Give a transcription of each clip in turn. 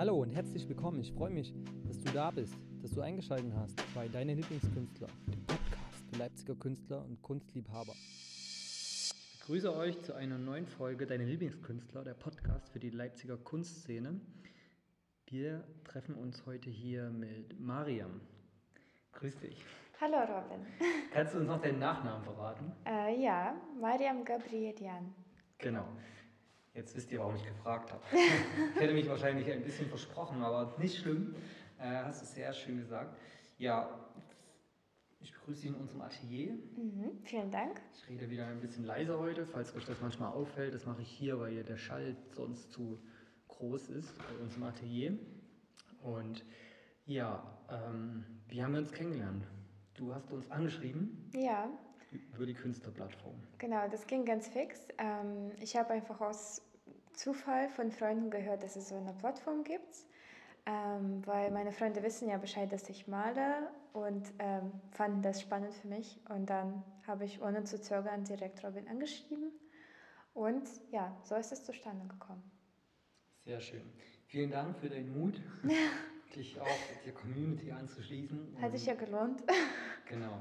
Hallo und herzlich willkommen. Ich freue mich, dass du da bist, dass du eingeschaltet hast bei Deine Lieblingskünstler, dem Podcast für Leipziger Künstler und Kunstliebhaber. Ich begrüße euch zu einer neuen Folge Deine Lieblingskünstler, der Podcast für die Leipziger Kunstszene. Wir treffen uns heute hier mit Mariam. Grüß dich. Hallo Robin. Kannst du uns noch deinen Nachnamen verraten? Äh, ja, Mariam Gabrielian. Genau. Jetzt wisst ihr, warum ich gefragt habe. ich hätte mich wahrscheinlich ein bisschen versprochen, aber nicht schlimm. Äh, hast du sehr schön gesagt. Ja, ich begrüße Sie in unserem Atelier. Mhm, vielen Dank. Ich rede wieder ein bisschen leiser heute, falls euch das manchmal auffällt. Das mache ich hier, weil hier der Schall sonst zu groß ist bei uns im Atelier. Und ja, ähm, wie haben wir uns kennengelernt? Du hast uns angeschrieben. Ja. Über die Künstlerplattform. Genau, das ging ganz fix. Ähm, ich habe einfach aus Zufall von Freunden gehört, dass es so eine Plattform gibt. Ähm, weil meine Freunde wissen ja Bescheid, dass ich male und ähm, fanden das spannend für mich. Und dann habe ich ohne zu zögern direkt Robin angeschrieben. Und ja, so ist es zustande gekommen. Sehr schön. Vielen Dank für deinen Mut, dich auch der Community anzuschließen. Hat sich ja gelohnt. Genau.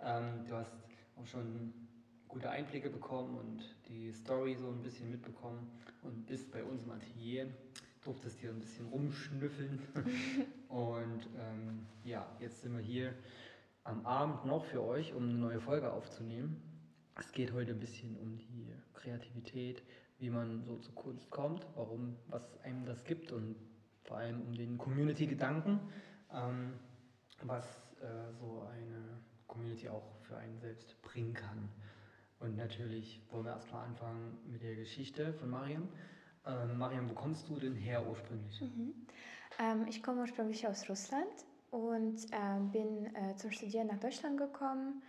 Ähm, du hast auch schon gute Einblicke bekommen und die Story so ein bisschen mitbekommen und bist bei uns im Atelier, durftest hier ein bisschen rumschnüffeln. und ähm, ja, jetzt sind wir hier am Abend noch für euch, um eine neue Folge aufzunehmen. Es geht heute ein bisschen um die Kreativität, wie man so zur Kunst kommt, warum, was einem das gibt und vor allem um den Community-Gedanken, ähm, was äh, so eine Community auch für einen selbst bringen kann. Und natürlich wollen wir erstmal anfangen mit der Geschichte von Mariam. Ähm, Mariam, wo kommst du denn her ursprünglich? Mhm. Ähm, ich komme ursprünglich aus Russland und äh, bin äh, zum Studieren nach Deutschland gekommen,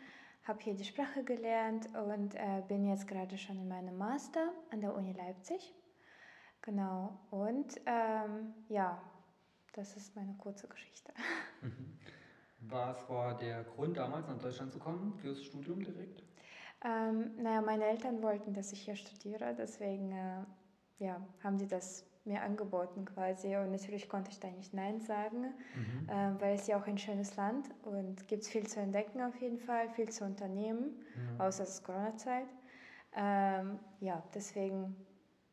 habe hier die Sprache gelernt und äh, bin jetzt gerade schon in meinem Master an der Uni Leipzig. Genau, und ähm, ja, das ist meine kurze Geschichte. Mhm. Was war der Grund damals nach Deutschland zu kommen, fürs Studium direkt? Ähm, naja, meine Eltern wollten, dass ich hier studiere, deswegen äh, ja, haben die das mir angeboten quasi. Und natürlich konnte ich da nicht Nein sagen, mhm. äh, weil es ja auch ein schönes Land und gibt viel zu entdecken auf jeden Fall, viel zu unternehmen, mhm. außer es ist Corona-Zeit. Ähm, ja, deswegen,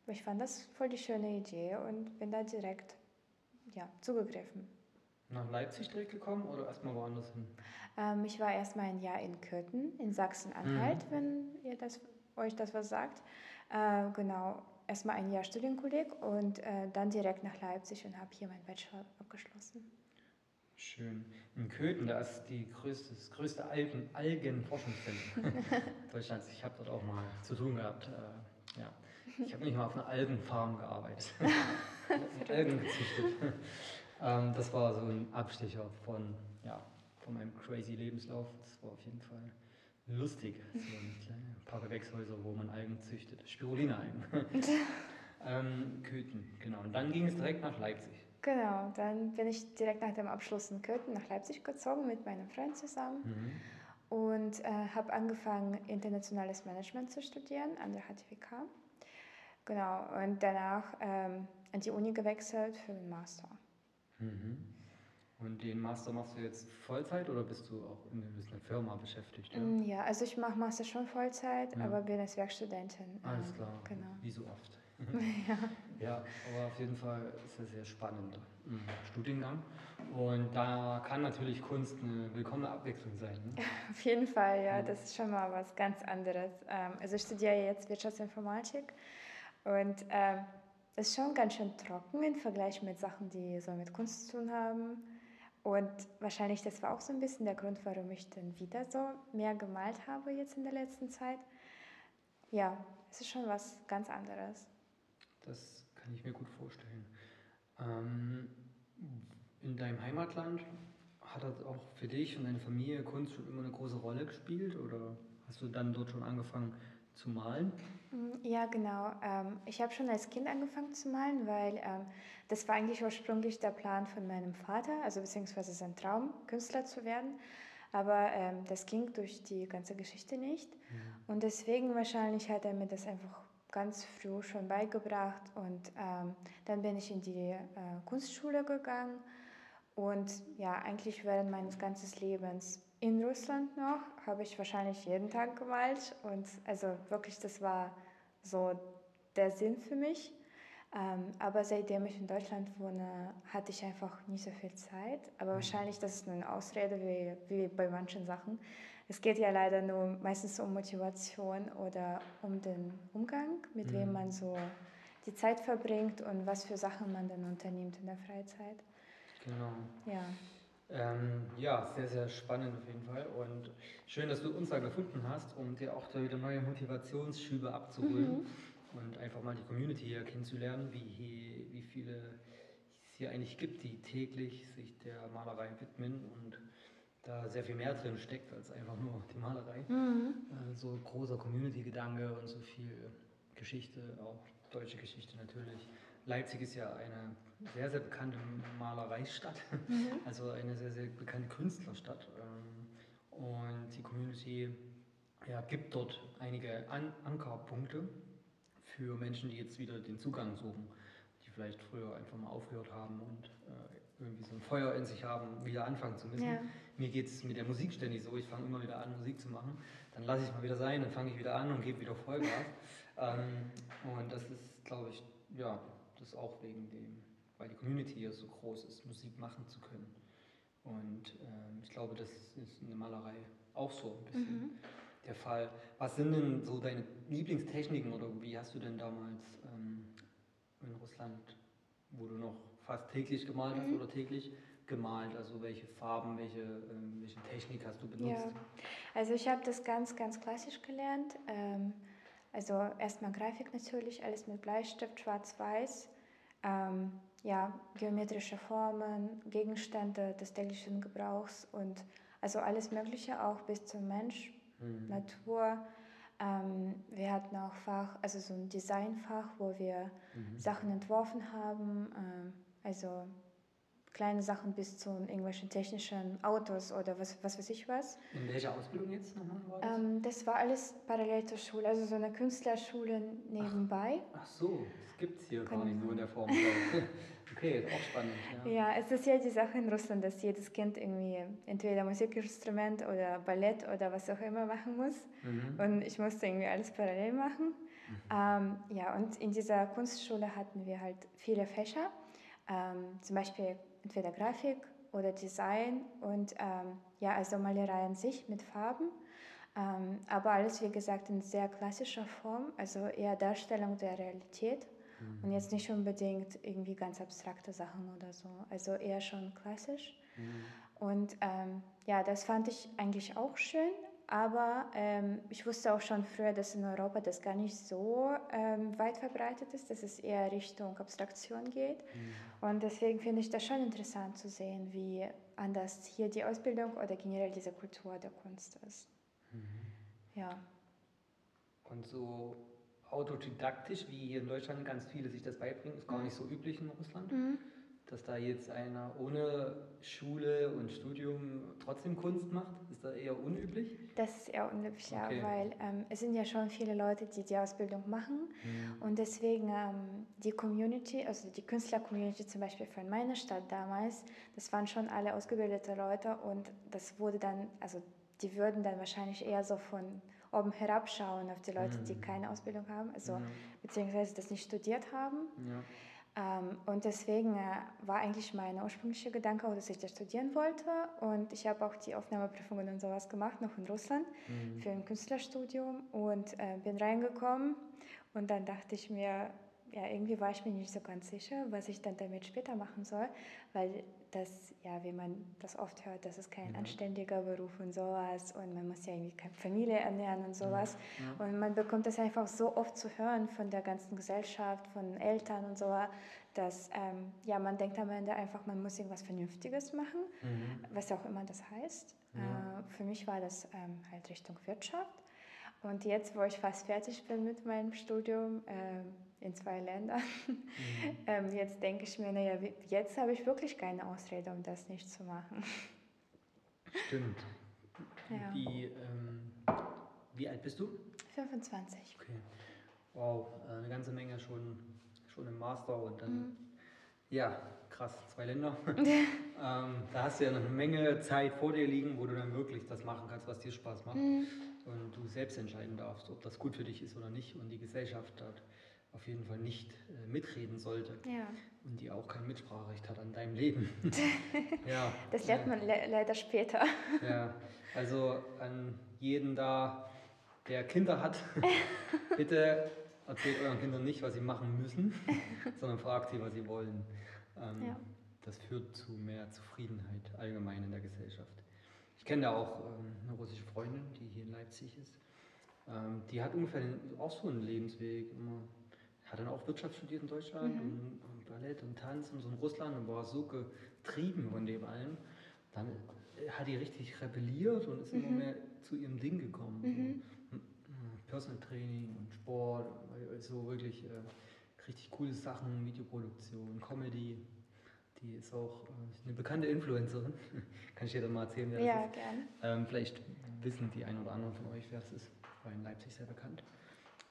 ich fand das voll die schöne Idee und bin da direkt ja, zugegriffen. Nach Leipzig direkt gekommen oder erstmal woanders hin? Ähm, ich war erstmal ein Jahr in Köthen, in Sachsen-Anhalt, mhm. wenn ihr das, euch das was sagt. Äh, genau, erstmal ein Jahr Studienkolleg und äh, dann direkt nach Leipzig und habe hier meinen Bachelor abgeschlossen. Schön. In Köthen, da ist die größte, das größte Algen, Algenforschungszentrum Deutschlands. Ich habe dort auch mal zu tun gehabt. Äh, ja. Ich habe nicht mal auf einer Algenfarm gearbeitet. Algen gezüchtet. Ähm, das war so ein Abstecher von, ja, von meinem crazy Lebenslauf. Das war auf jeden Fall lustig. So ein paar Gewächshäuser, wo man Algen züchtet. Spirulina-Algen. ähm, Köthen, genau. Und dann ging es direkt nach Leipzig. Genau, dann bin ich direkt nach dem Abschluss in Köthen nach Leipzig gezogen mit meinem Freund zusammen. Mhm. Und äh, habe angefangen, internationales Management zu studieren an der HTWK. Genau, und danach ähm, an die Uni gewechselt für den Master. Mhm. Und den Master machst du jetzt Vollzeit oder bist du auch in einer Firma beschäftigt? Ja, mm, ja also ich mache Master schon Vollzeit, ja. aber bin als Werkstudentin. Alles klar, genau. wie so oft. ja. ja, aber auf jeden Fall ist es sehr spannend mhm. Studiengang. Und da kann natürlich Kunst eine willkommene Abwechslung sein. Ne? auf jeden Fall, ja, das ist schon mal was ganz anderes. Ähm, also ich studiere jetzt Wirtschaftsinformatik und ähm, ist schon ganz schön trocken im Vergleich mit Sachen, die so mit Kunst zu tun haben. Und wahrscheinlich das war auch so ein bisschen der Grund, warum ich dann wieder so mehr gemalt habe jetzt in der letzten Zeit. Ja, es ist schon was ganz anderes. Das kann ich mir gut vorstellen. Ähm, in deinem Heimatland hat das auch für dich und deine Familie Kunst schon immer eine große Rolle gespielt oder hast du dann dort schon angefangen, zu malen? Mm, ja, genau. Ähm, ich habe schon als Kind angefangen zu malen, weil ähm, das war eigentlich ursprünglich der Plan von meinem Vater, also beziehungsweise sein Traum, Künstler zu werden. Aber ähm, das ging durch die ganze Geschichte nicht. Mhm. Und deswegen wahrscheinlich hat er mir das einfach ganz früh schon beigebracht und dann bin ich in die äh, Kunstschule gegangen und ja, eigentlich während meines ganzen Lebens in Russland noch habe ich wahrscheinlich jeden Tag gemalt und also wirklich, das war so der Sinn für mich. Ähm, aber seitdem ich in Deutschland wohne, hatte ich einfach nie so viel Zeit. Aber mhm. wahrscheinlich, das ist eine Ausrede wie, wie bei manchen Sachen. Es geht ja leider nur meistens um Motivation oder um den Umgang, mit mhm. wem man so die Zeit verbringt und was für Sachen man dann unternimmt in der Freizeit. Genau. Ja. Ähm, ja, sehr, sehr spannend auf jeden Fall. Und schön, dass du uns da gefunden hast, um dir auch da wieder neue Motivationsschübe abzuholen. Mhm und einfach mal die Community hier kennenzulernen, wie, hier, wie viele es hier eigentlich gibt, die täglich sich der Malerei widmen und da sehr viel mehr drin steckt als einfach nur die Malerei. Mhm. Äh, so großer Community-Gedanke und so viel Geschichte, auch deutsche Geschichte natürlich. Leipzig ist ja eine sehr, sehr bekannte Malereistadt, mhm. also eine sehr, sehr bekannte Künstlerstadt. Ähm, und die Community ja, gibt dort einige An Ankerpunkte, für Menschen, die jetzt wieder den Zugang suchen, die vielleicht früher einfach mal aufgehört haben und äh, irgendwie so ein Feuer in sich haben, wieder anfangen zu müssen. Ja. Mir geht es mit der Musik ständig so, ich fange immer wieder an, Musik zu machen, dann lasse ich mal wieder sein, dann fange ich wieder an und gebe wieder Vollgas. ähm, und das ist, glaube ich, ja, das auch wegen dem, weil die Community hier so groß ist, Musik machen zu können. Und ähm, ich glaube, das ist in der Malerei auch so ein bisschen. Mhm der Fall. Was sind denn so deine Lieblingstechniken oder wie hast du denn damals ähm, in Russland, wo du noch fast täglich gemalt hast mhm. oder täglich gemalt? Also welche Farben, welche, ähm, welche Technik hast du benutzt? Ja. Also ich habe das ganz, ganz klassisch gelernt. Also erstmal Grafik natürlich, alles mit Bleistift, schwarz-weiß. Ähm, ja, geometrische Formen, Gegenstände des täglichen Gebrauchs und also alles Mögliche, auch bis zum Mensch, mhm. Natur. Ähm, wir hatten auch Fach, also so ein Designfach, wo wir mhm. Sachen entworfen haben, ähm, also kleine Sachen bis zu irgendwelchen technischen Autos oder was, was weiß ich was. In welcher Ausbildung jetzt nochmal war das? Ähm, das war alles parallel zur Schule, also so eine Künstlerschule nebenbei. Ach, ach so, das gibt es hier Kann gar nicht so in der Form. Okay, ist auch spannend. Ja. ja, es ist ja die Sache in Russland, dass jedes Kind irgendwie entweder Musikinstrument oder Ballett oder was auch immer machen muss. Mhm. Und ich musste irgendwie alles parallel machen. Mhm. Ähm, ja, und in dieser Kunstschule hatten wir halt viele Fächer, ähm, zum Beispiel entweder Grafik oder Design und ähm, ja, also Malerei an sich mit Farben. Ähm, aber alles, wie gesagt, in sehr klassischer Form, also eher Darstellung der Realität. Mhm. Und jetzt nicht unbedingt irgendwie ganz abstrakte Sachen oder so. Also eher schon klassisch. Mhm. Und ähm, ja, das fand ich eigentlich auch schön. Aber ähm, ich wusste auch schon früher, dass in Europa das gar nicht so ähm, weit verbreitet ist, dass es eher Richtung Abstraktion geht. Mhm. Und deswegen finde ich das schon interessant zu sehen, wie anders hier die Ausbildung oder generell diese Kultur der Kunst ist. Mhm. Ja. Und so autodidaktisch, wie hier in Deutschland ganz viele sich das beibringen, ist gar nicht so üblich in Russland. Mhm. Dass da jetzt einer ohne Schule und Studium trotzdem Kunst macht, ist da eher unüblich? Das ist eher unüblich, okay. ja, weil ähm, es sind ja schon viele Leute, die die Ausbildung machen mhm. und deswegen ähm, die Community, also die Künstler-Community zum Beispiel von meiner Stadt damals, das waren schon alle ausgebildete Leute und das wurde dann, also die würden dann wahrscheinlich eher so von oben herabschauen auf die Leute, mhm. die keine Ausbildung haben, also ja. beziehungsweise das nicht studiert haben. Ja. Ähm, und deswegen äh, war eigentlich mein ursprünglicher Gedanke auch, dass ich das studieren wollte. Und ich habe auch die Aufnahmeprüfungen und sowas gemacht, noch in Russland, mhm. für ein Künstlerstudium und äh, bin reingekommen. Und dann dachte ich mir, ja, irgendwie war ich mir nicht so ganz sicher, was ich dann damit später machen soll, weil das, ja, wie man das oft hört, das ist kein ja. anständiger Beruf und sowas und man muss ja irgendwie keine Familie ernähren und sowas. Ja. Und man bekommt das einfach so oft zu hören von der ganzen Gesellschaft, von Eltern und so, dass ähm, ja, man denkt am Ende einfach, man muss irgendwas Vernünftiges machen, mhm. was auch immer das heißt. Äh, für mich war das ähm, halt Richtung Wirtschaft. Und jetzt, wo ich fast fertig bin mit meinem Studium, äh, in zwei Ländern. Mhm. ähm, jetzt denke ich mir, naja, jetzt habe ich wirklich keine Ausrede, um das nicht zu machen. Stimmt. Ja. Wie, ähm, wie alt bist du? 25. Okay. Wow, äh, eine ganze Menge schon, schon im Master und dann, mhm. ja, krass, zwei Länder. ähm, da hast du ja noch eine Menge Zeit vor dir liegen, wo du dann wirklich das machen kannst, was dir Spaß macht. Mhm. Und du selbst entscheiden darfst, ob das gut für dich ist oder nicht. Und die Gesellschaft dort auf jeden Fall nicht äh, mitreden sollte. Ja. Und die auch kein Mitspracherecht hat an deinem Leben. ja. Das lernt man le leider später. ja, also an jeden da, der Kinder hat, bitte erzählt euren Kindern nicht, was sie machen müssen, sondern fragt sie, was sie wollen. Ähm, ja. Das führt zu mehr Zufriedenheit allgemein in der Gesellschaft. Ich kenne da auch ähm, eine russische Freundin, die hier in Leipzig ist. Ähm, die hat ungefähr den, auch so einen Lebensweg. Immer, hat dann auch Wirtschaft studiert in Deutschland mhm. und, und, Ballett und Tanz und so in Russland und war so getrieben von dem allen. Dann äh, hat die richtig rebelliert und ist mhm. immer mehr zu ihrem Ding gekommen. Mhm. So, Personal Training und Sport, so wirklich äh, richtig coole Sachen, Videoproduktion, Comedy. Die ist auch äh, eine bekannte Influencerin. Kann ich dir dann mal erzählen, wer ja, das ist? Ja, gerne. Ähm, vielleicht wissen die ein oder anderen von euch, wer das ist. War in Leipzig sehr bekannt.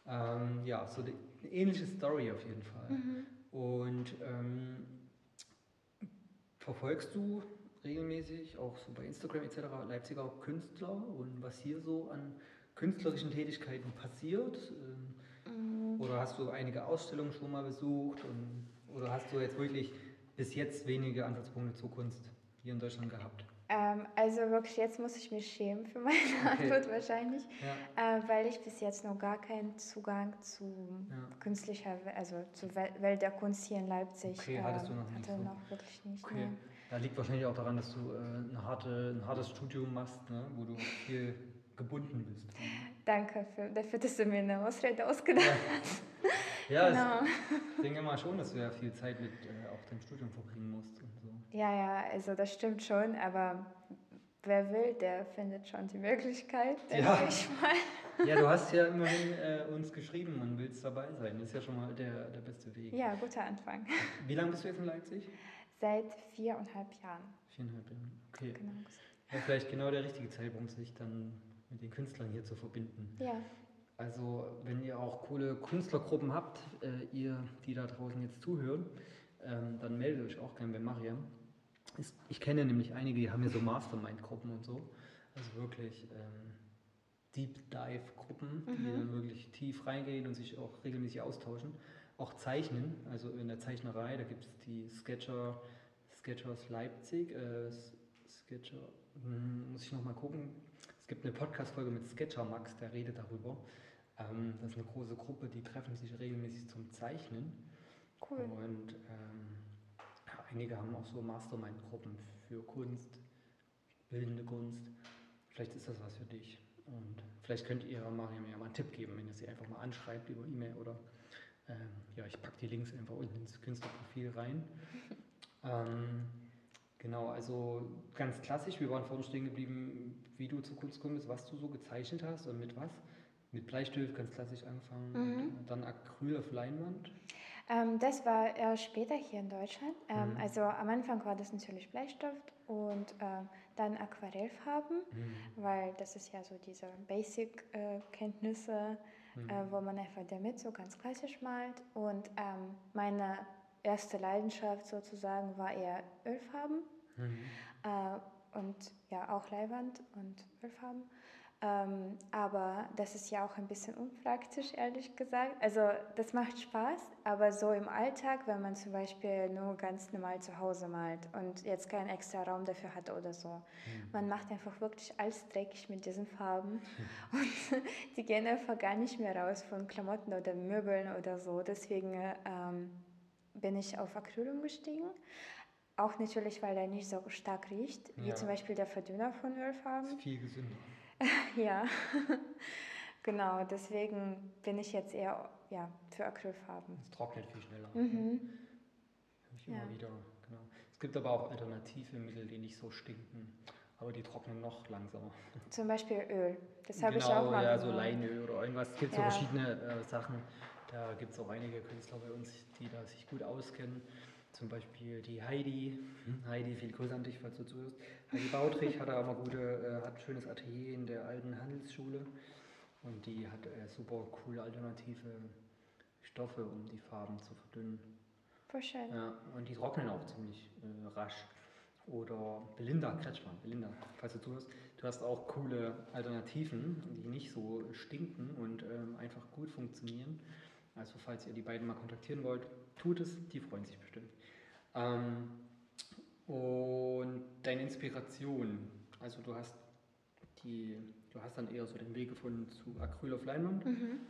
Ähm, ja, so eine ähnliche Story auf jeden Fall. Mhm. Und ähm, verfolgst du regelmäßig, auch so bei Instagram etc., Leipziger Künstler und was hier so an künstlerischen Tätigkeiten passiert? Ähm, mhm. Oder hast du einige Ausstellungen schon mal besucht? Und, oder hast du jetzt wirklich bis jetzt wenige Ansatzpunkte zur Kunst hier in Deutschland gehabt? Ähm, also wirklich, jetzt muss ich mich schämen für meine okay. Antwort wahrscheinlich, ja. äh, weil ich bis jetzt noch gar keinen Zugang zu ja. künstlicher, also zur Welt der Kunst hier in Leipzig okay, hattest du noch nicht hatte so. noch wirklich nicht. Okay. Ne. Da liegt wahrscheinlich auch daran, dass du äh, harte, ein hartes Studium machst, ne? wo du viel gebunden bist. Danke für, dafür, dass du mir eine Ausrede ausgedacht hast. Ja, genau. ich denke mal schon, dass du ja viel Zeit mit äh, auch deinem Studium verbringen musst und so. Ja, ja, also das stimmt schon, aber wer will, der findet schon die Möglichkeit, denke ja. ich mal. Ja, du hast ja immerhin äh, uns geschrieben und willst dabei sein. Das ist ja schon mal der, der beste Weg. Ja, guter Anfang. Wie lange bist du jetzt in Leipzig? Seit viereinhalb Jahren. Viereinhalb Jahren, okay. Genau. Ja, vielleicht genau der richtige Zeitpunkt, sich dann mit den Künstlern hier zu verbinden. Ja. Also wenn ihr auch coole Künstlergruppen habt, äh, ihr, die da draußen jetzt zuhören, ähm, dann meldet euch auch gerne bei Mariam. Ist, ich kenne nämlich einige, die haben hier so Mastermind-Gruppen und so. Also wirklich ähm, Deep Dive-Gruppen, mhm. die dann wirklich tief reingehen und sich auch regelmäßig austauschen. Auch zeichnen, also in der Zeichnerei, da gibt es die Sketcher, Sketchers Leipzig, äh, Sketcher, hm, muss ich nochmal gucken. Es gibt eine Podcast-Folge mit Sketcher Max, der redet darüber. Ähm, das ist eine große Gruppe, die treffen sich regelmäßig zum Zeichnen. Cool. Und ähm, ja, einige haben auch so Mastermind-Gruppen für Kunst, bildende Kunst. Vielleicht ist das was für dich. Und vielleicht könnt ihr Mariam ja mal einen Tipp geben, wenn ihr sie einfach mal anschreibt über E-Mail oder ähm, ja, ich packe die Links einfach unten ins Künstlerprofil rein. ähm, genau, also ganz klassisch, wir waren vorhin stehen geblieben, wie du zur Kunst kommst, was du so gezeichnet hast und mit was mit Bleistift ganz klassisch angefangen, mhm. dann Acryl auf Leinwand. Ähm, das war eher später hier in Deutschland. Ähm, mhm. Also am Anfang war das natürlich Bleistift und äh, dann Aquarellfarben, mhm. weil das ist ja so diese Basic-Kenntnisse, äh, mhm. äh, wo man einfach damit so ganz klassisch malt. Und ähm, meine erste Leidenschaft sozusagen war eher Ölfarben mhm. äh, und ja auch Leinwand und Ölfarben. Ähm, aber das ist ja auch ein bisschen unpraktisch, ehrlich gesagt. Also das macht Spaß, aber so im Alltag, wenn man zum Beispiel nur ganz normal zu Hause malt und jetzt keinen extra Raum dafür hat oder so, mhm. man macht einfach wirklich alles dreckig mit diesen Farben mhm. und die gehen einfach gar nicht mehr raus von Klamotten oder Möbeln oder so. Deswegen ähm, bin ich auf Acryl umgestiegen. Auch natürlich, weil er nicht so stark riecht, ja. wie zum Beispiel der Verdünner von Ölfarben. Ist viel gesünder. ja, genau. Deswegen bin ich jetzt eher ja, für Acrylfarben. Es trocknet viel schneller. Mhm. Ich immer ja. wieder. Genau. Es gibt aber auch alternative Mittel, die nicht so stinken, aber die trocknen noch langsamer. Zum Beispiel Öl. Das habe genau, ich auch mal ja, so Leinöl oder irgendwas. Es gibt ja. so verschiedene äh, Sachen. Da gibt es auch einige Künstler bei uns, die da sich gut auskennen. Zum Beispiel die Heidi. Hm, Heidi, viel Grüße an dich, falls du zuhörst. Heidi Bautrich hat auch mal gute, äh, hat ein schönes Atelier in der alten Handelsschule. Und die hat äh, super coole alternative Stoffe, um die Farben zu verdünnen. Voll schön. Ja, und die trocknen auch ziemlich äh, rasch. Oder Belinda Kretschmann, Belinda, falls du zuhörst, du hast auch coole Alternativen, die nicht so stinken und ähm, einfach gut funktionieren. Also falls ihr die beiden mal kontaktieren wollt, tut es, die freuen sich bestimmt. Ähm, und deine Inspiration, also du hast die, du hast dann eher so den Weg gefunden zu Acryl auf Leinwand. Mhm.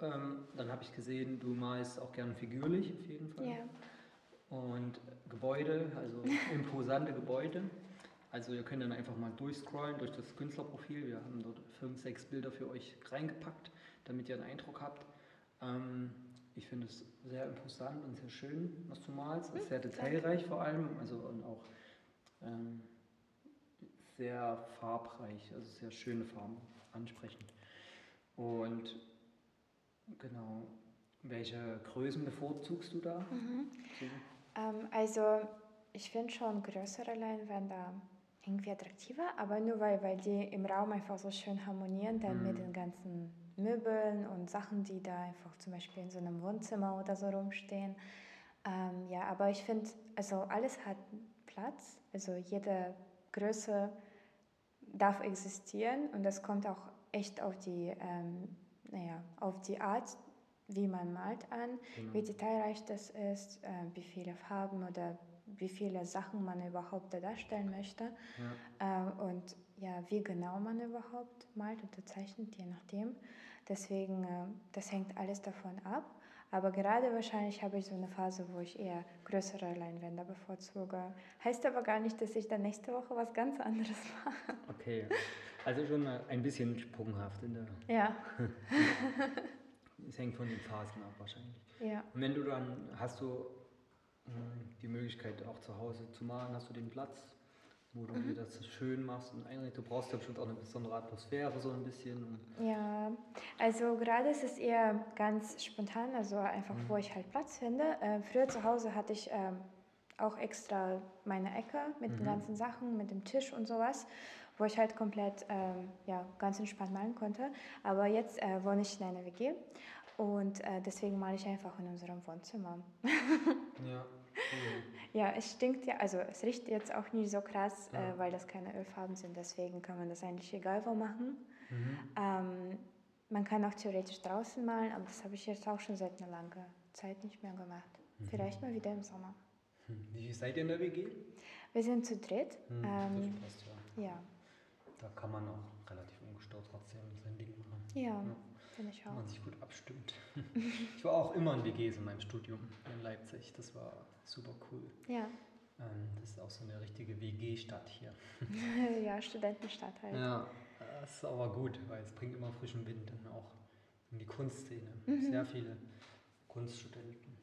Ähm, dann habe ich gesehen, du malst auch gerne figürlich auf jeden Fall. Ja. Und Gebäude, also imposante Gebäude. Also ihr könnt dann einfach mal durchscrollen durch das Künstlerprofil. Wir haben dort fünf, sechs Bilder für euch reingepackt, damit ihr einen Eindruck habt. Ähm, ich finde es sehr imposant und sehr schön, was du malst. Es ist sehr detailreich vor allem, also und auch ähm, sehr farbreich, also sehr schöne Farben, ansprechend. Und genau, welche Größen bevorzugst du da? Mhm. Ähm, also ich finde schon größere Leinwände irgendwie attraktiver, aber nur weil, weil die im Raum einfach so schön harmonieren, dann Mhm. mit den ganzen Möbeln und Sachen, die da einfach zum Beispiel in so einem Wohnzimmer oder so rumstehen. Ähm, ja, aber ich finde, also alles hat Platz, also jede Größe darf existieren und das kommt auch echt auf die, ähm, naja, auf die Art, wie man malt an Genau. wie detailreich das ist, äh, wie viele Farben oder wie viele Sachen man überhaupt da darstellen möchte Ja. äh, und ja, wie genau man überhaupt malt oder zeichnet, je nachdem. Deswegen, äh, das hängt alles davon ab. Aber gerade wahrscheinlich habe ich so eine Phase, wo ich eher größere Leinwände bevorzuge. Heißt aber gar nicht, dass ich dann nächste Woche was ganz anderes mache. Okay, also schon ein bisschen sprunghaft in der. Ja, Es hängt von den Phasen ab wahrscheinlich. ja. Und wenn du dann hast du mh, die Möglichkeit auch zu Hause zu malen, hast du den Platz, wo du dir das schön machst und einrichtest. Du brauchst ja bestimmt auch eine besondere Atmosphäre so ein bisschen. Ja, also gerade ist es eher ganz spontan, also einfach, Mhm. wo ich halt Platz finde. Äh, früher zu Hause hatte ich ähm, auch extra meine Ecke mit den Mhm. ganzen Sachen, mit dem Tisch und sowas, wo ich halt komplett ähm, ja, ganz entspannt malen konnte. Aber jetzt äh, wohne ich in einer WG und äh, deswegen male ich einfach in unserem Wohnzimmer. ja. Ja, es stinkt ja, also es riecht jetzt auch nicht so krass, Ja. äh, weil das keine Ölfarben sind, deswegen kann man das eigentlich egal wo machen. Mhm. Ähm, man kann auch theoretisch draußen malen, aber das habe ich jetzt auch schon seit einer langen Zeit nicht mehr gemacht. Mhm. Vielleicht mal wieder im Sommer. Hm. Wie viel seid ihr in der WG? Wir sind zu dritt. Hm, Ähm, das passt ja. ja, Da kann man auch relativ ungestört trotzdem sein Ding machen. ja, Ja. Finde ich Wenn auch. man sich gut abstimmt. ich war auch immer in WGs in meinem Studium in Leipzig. Das war super cool. Ja, Ähm, das ist auch so eine richtige WG-Stadt hier. ja, Studentenstadt halt. Ja, das ist aber gut, weil es bringt immer frischen Wind dann auch in die Kunstszene. Mhm. Sehr viele Kunststudenten.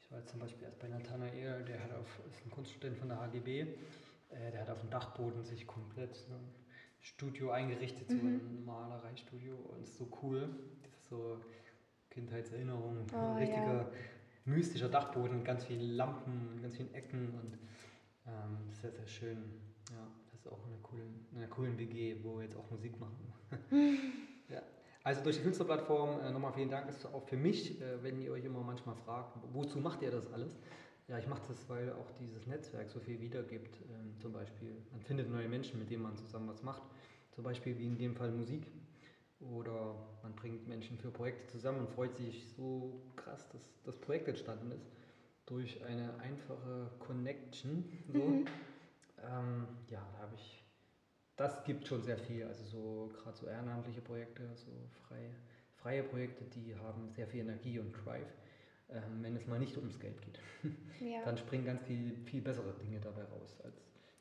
Ich war jetzt zum Beispiel erst bei Nathanael, der hat auf, ist ein Kunststudent von der HGB, äh, der hat auf dem Dachboden sich komplett so Studio eingerichtet, so Mhm. ein Malereistudio und ist so cool. Das ist so Kindheitserinnerung, Oh, ein richtiger mystischer Dachboden, mit ganz vielen Lampen, ganz vielen Ecken und ähm, sehr, sehr schön. Ja, das ist auch eine coole, in einer coolen WG, wo wir jetzt auch Musik machen. ja. Also durch die Künstlerplattform äh, nochmal vielen Dank. Das ist auch für mich, äh, wenn ihr euch immer manchmal fragt, wozu macht ihr das alles? Ja, ich mache das, weil auch dieses Netzwerk so viel wiedergibt. Ähm, zum Beispiel, man findet neue Menschen, mit denen man zusammen was macht. Zum Beispiel wie in dem Fall Musik. Oder man bringt Menschen für Projekte zusammen und freut sich so krass, dass das Projekt entstanden ist. Durch eine einfache Connection. So. Mhm. Ähm, ja, da habe ich, das gibt schon sehr viel. Also so gerade so ehrenamtliche Projekte, so frei, freie Projekte, die haben sehr viel Energie und Drive, wenn es mal nicht ums Geld geht. Ja, Dann springen ganz viel, viel bessere Dinge dabei raus als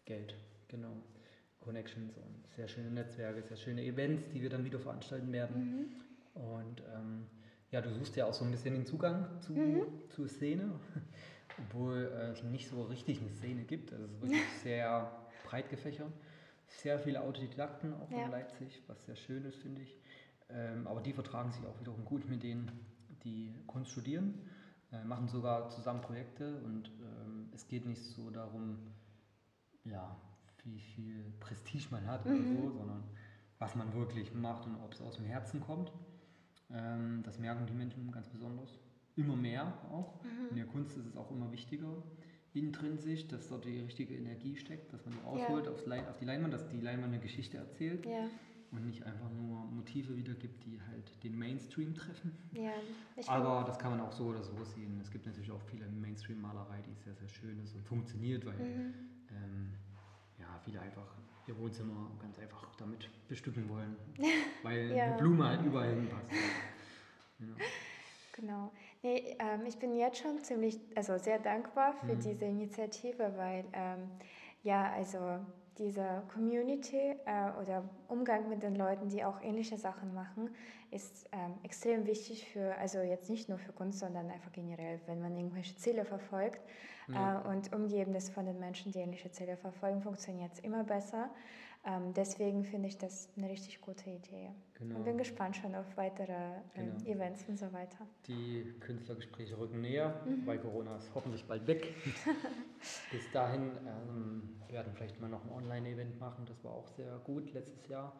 Geld. Genau. Connections und sehr schöne Netzwerke, sehr schöne Events, die wir dann wieder veranstalten werden. mhm. Und ähm, ja, du suchst ja auch so ein bisschen den Zugang zu, Mhm. zur Szene, obwohl äh, es nicht so richtig eine Szene gibt. Also es ist wirklich sehr breit gefächert. Sehr viele Autodidakten auch Ja. in Leipzig, was sehr schön ist, finde ich. Ähm, aber die vertragen sich auch wiederum gut mit denen, die Kunst studieren, äh, machen sogar zusammen Projekte und ähm, es geht nicht so darum, ja, wie viel Prestige man hat oder Mhm. so, sondern was man wirklich macht und ob es aus dem Herzen kommt. Ähm, das merken die Menschen ganz besonders. immer mehr auch. Mhm. In der Kunst ist es auch immer wichtiger, intrinsisch, dass dort die richtige Energie steckt, dass man die ausholt ja. aufs Lein, auf die Leinwand, dass die Leinwand eine Geschichte erzählt. Ja. Und nicht einfach nur Motive wiedergibt, die halt den Mainstream treffen. Ja, Aber das kann man auch so oder so sehen. Es gibt natürlich auch viele Mainstream-Malerei, die sehr, sehr schön ist und funktioniert, weil mhm. ähm, ja, viele einfach ihr Wohnzimmer ganz einfach damit bestücken wollen, weil ja. eine Blume halt überall hinpasst. Ja. Genau. Nee, ähm, ich bin jetzt schon ziemlich, also sehr dankbar für mhm. diese Initiative, weil ähm, ja, also diese Community äh, oder Umgang mit den Leuten, die auch ähnliche Sachen machen, ist ähm, extrem wichtig für, also jetzt nicht nur für Kunst, sondern einfach generell, wenn man irgendwelche Ziele verfolgt. Ja. Äh, und umgeben ist von den Menschen, die ähnliche Ziele verfolgen, funktioniert es immer besser. Ähm, deswegen finde ich das eine richtig gute Idee. Genau. Und bin gespannt schon auf weitere ähm, genau. Events und so weiter. Die Künstlergespräche rücken näher, mhm. weil Corona ist hoffentlich bald weg. Bis dahin ähm, werden vielleicht mal noch ein Online-Event machen. Das war auch sehr gut letztes Jahr,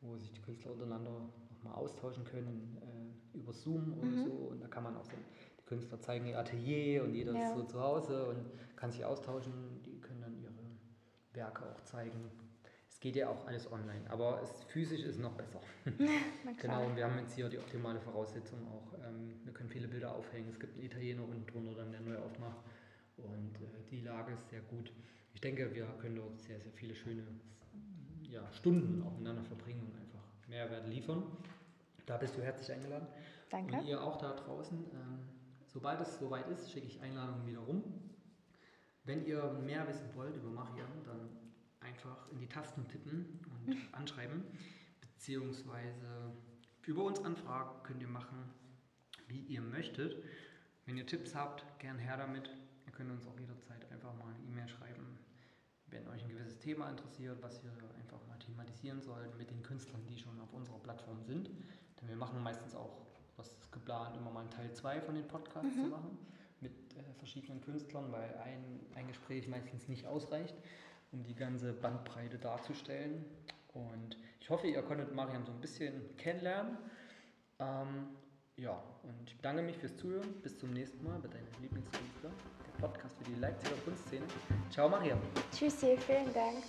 wo sich die Künstler untereinander nochmal austauschen können äh, über Zoom oder mhm. so. Und da kann man auch so, die Künstler zeigen ihr Atelier und jeder ja. ist so zu Hause und kann sich austauschen. Die können dann ihre Werke auch zeigen geht ja auch alles online, aber es, physisch ist noch besser. genau, und wir haben jetzt hier die optimale Voraussetzung auch. Ähm, wir können viele Bilder aufhängen. Es gibt einen Italiener unten drunter, dann der neu aufmacht. Und äh, die Lage ist sehr gut. Ich denke, wir können dort sehr, sehr viele schöne ja, Stunden auch miteinander verbringen und einfach Mehrwert liefern. Da bist du herzlich eingeladen. Danke. Und ihr auch da draußen. Ähm, sobald es soweit ist, schicke ich Einladungen wieder rum. Wenn ihr mehr wissen wollt über Marian, dann einfach in die Tasten tippen und anschreiben, beziehungsweise über uns anfragen könnt ihr machen, wie ihr möchtet. Wenn ihr Tipps habt, gern her damit. Ihr könnt uns auch jederzeit einfach mal eine E-Mail schreiben, wenn euch ein gewisses Thema interessiert, was wir einfach mal thematisieren sollen mit den Künstlern, die schon auf unserer Plattform sind. Denn wir machen meistens auch, was ist geplant, immer mal einen Teil 2 von den Podcasts mhm. zu machen mit äh, verschiedenen Künstlern, weil ein, ein Gespräch meistens nicht ausreicht um die ganze Bandbreite darzustellen. Und ich hoffe, ihr konntet Mariam so ein bisschen kennenlernen. Ähm, ja, und ich bedanke mich fürs Zuhören. Bis zum nächsten Mal bei deinem Lieblingskünstler, der Podcast für die Leipziger Kunstszene. Ciao, Mariam. Tschüssi, vielen Dank.